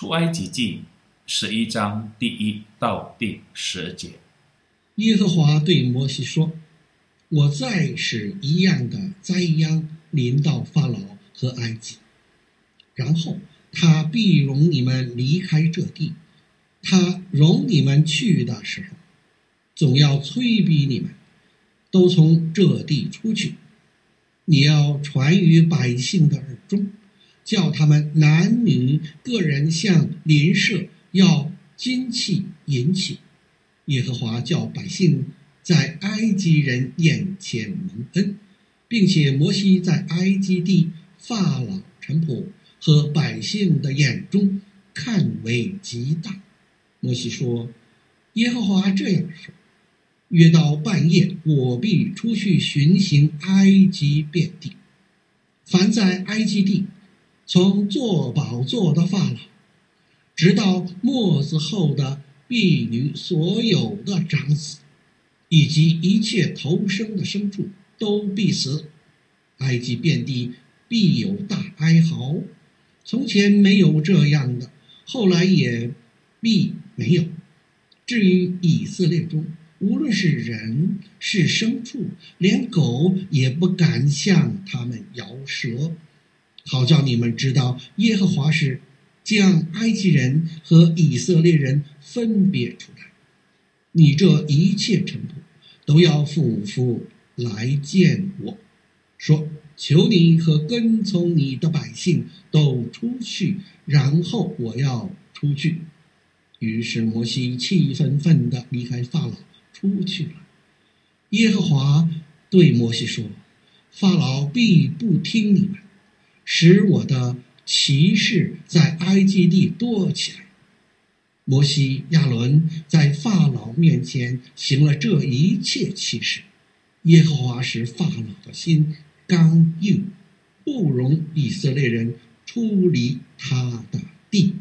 出埃及记十一章第一到第十节。耶和华对摩西说：“我再使一样的灾殃临到法老和埃及，然后他必容你们离开这地。他容你们去的时候，总要催逼你们，都从这地出去。你要传于百姓的耳中，叫他们男女个人向邻舍要金器银器。”耶和华叫百姓在埃及人眼前蒙恩，并且摩西在埃及地法老臣仆和百姓的眼中看为极大。摩西说：“耶和华这样说：约到半夜，我必出去巡行埃及遍地。凡在埃及地，从坐宝座的法老，直到末子后的。”婢女所有的长子，以及一切投生的牲畜都必死，埃及遍地必有大哀嚎。从前没有这样的，后来也必没有。至于以色列中，无论是人是牲畜，连狗也不敢向他们摇舌，好叫你们知道耶和华是。将埃及人和以色列人分别出来，你这一切臣仆都要俯伏来见我，说：求你和跟从你的百姓都出去，然后我要出去。于是摩西气愤愤地离开法老出去了。耶和华对摩西说：法老必不听你们，使我的。骑士在埃及地多起来。摩西、亚伦在法老面前行了这一切奇事。耶和华使法老的心刚硬，不容以色列人出离他的地。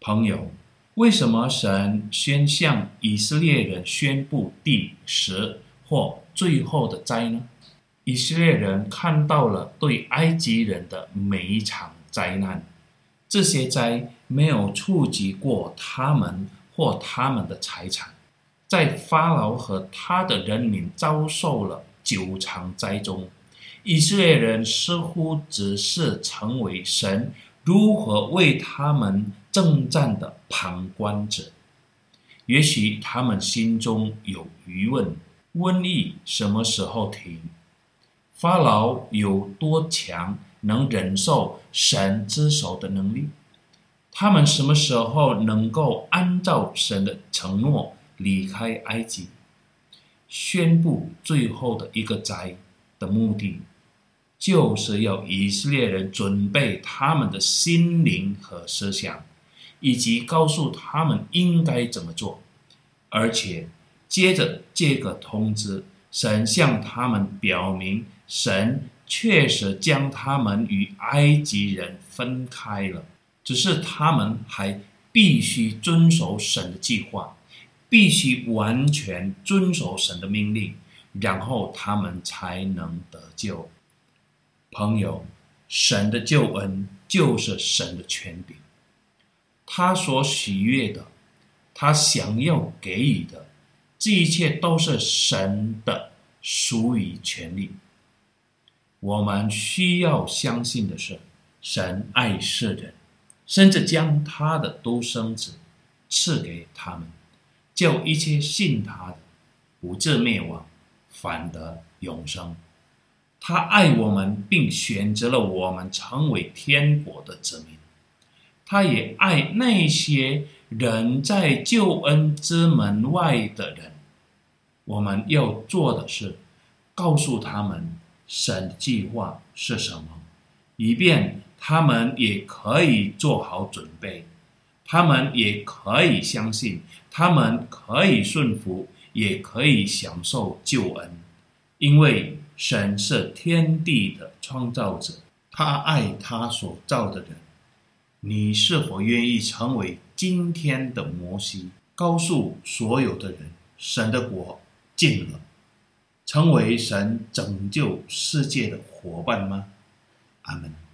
朋友，为什么神先向以色列人宣布第十或最后的灾呢？以色列人看到了对埃及人的每一场。灾难，这些灾没有触及过他们或他们的财产。在法老和他的人民遭受了九场灾中，以色列人似乎只是成为神如何为他们征战的旁观者。也许他们心中有疑问：瘟疫什么时候停？法老有多强？能忍受神之手的能力，他们什么时候能够按照神的承诺离开埃及？宣布最后的一个灾的目的，就是要以色列人准备他们的心灵和思想，以及告诉他们应该怎么做。而且，接着这个通知，神向他们表明神。确实将他们与埃及人分开了，只是他们还必须遵守神的计划，必须完全遵守神的命令，然后他们才能得救。朋友，神的救恩就是神的权柄，他所喜悦的，他想要给予的，这一切都是神的属于权利。我们需要相信的是，神爱世人，甚至将他的独生子赐给他们，叫一切信他的不至灭亡，反得永生。他爱我们，并选择了我们成为天国的子民。他也爱那些人在救恩之门外的人。我们要做的是，告诉他们。神的计划是什么？以便他们也可以做好准备，他们也可以相信，他们可以顺服，也可以享受救恩。因为神是天地的创造者，他爱他所造的人。你是否愿意成为今天的摩西，告诉所有的人，神的国近了？成为神拯救世界的伙伴吗？阿门。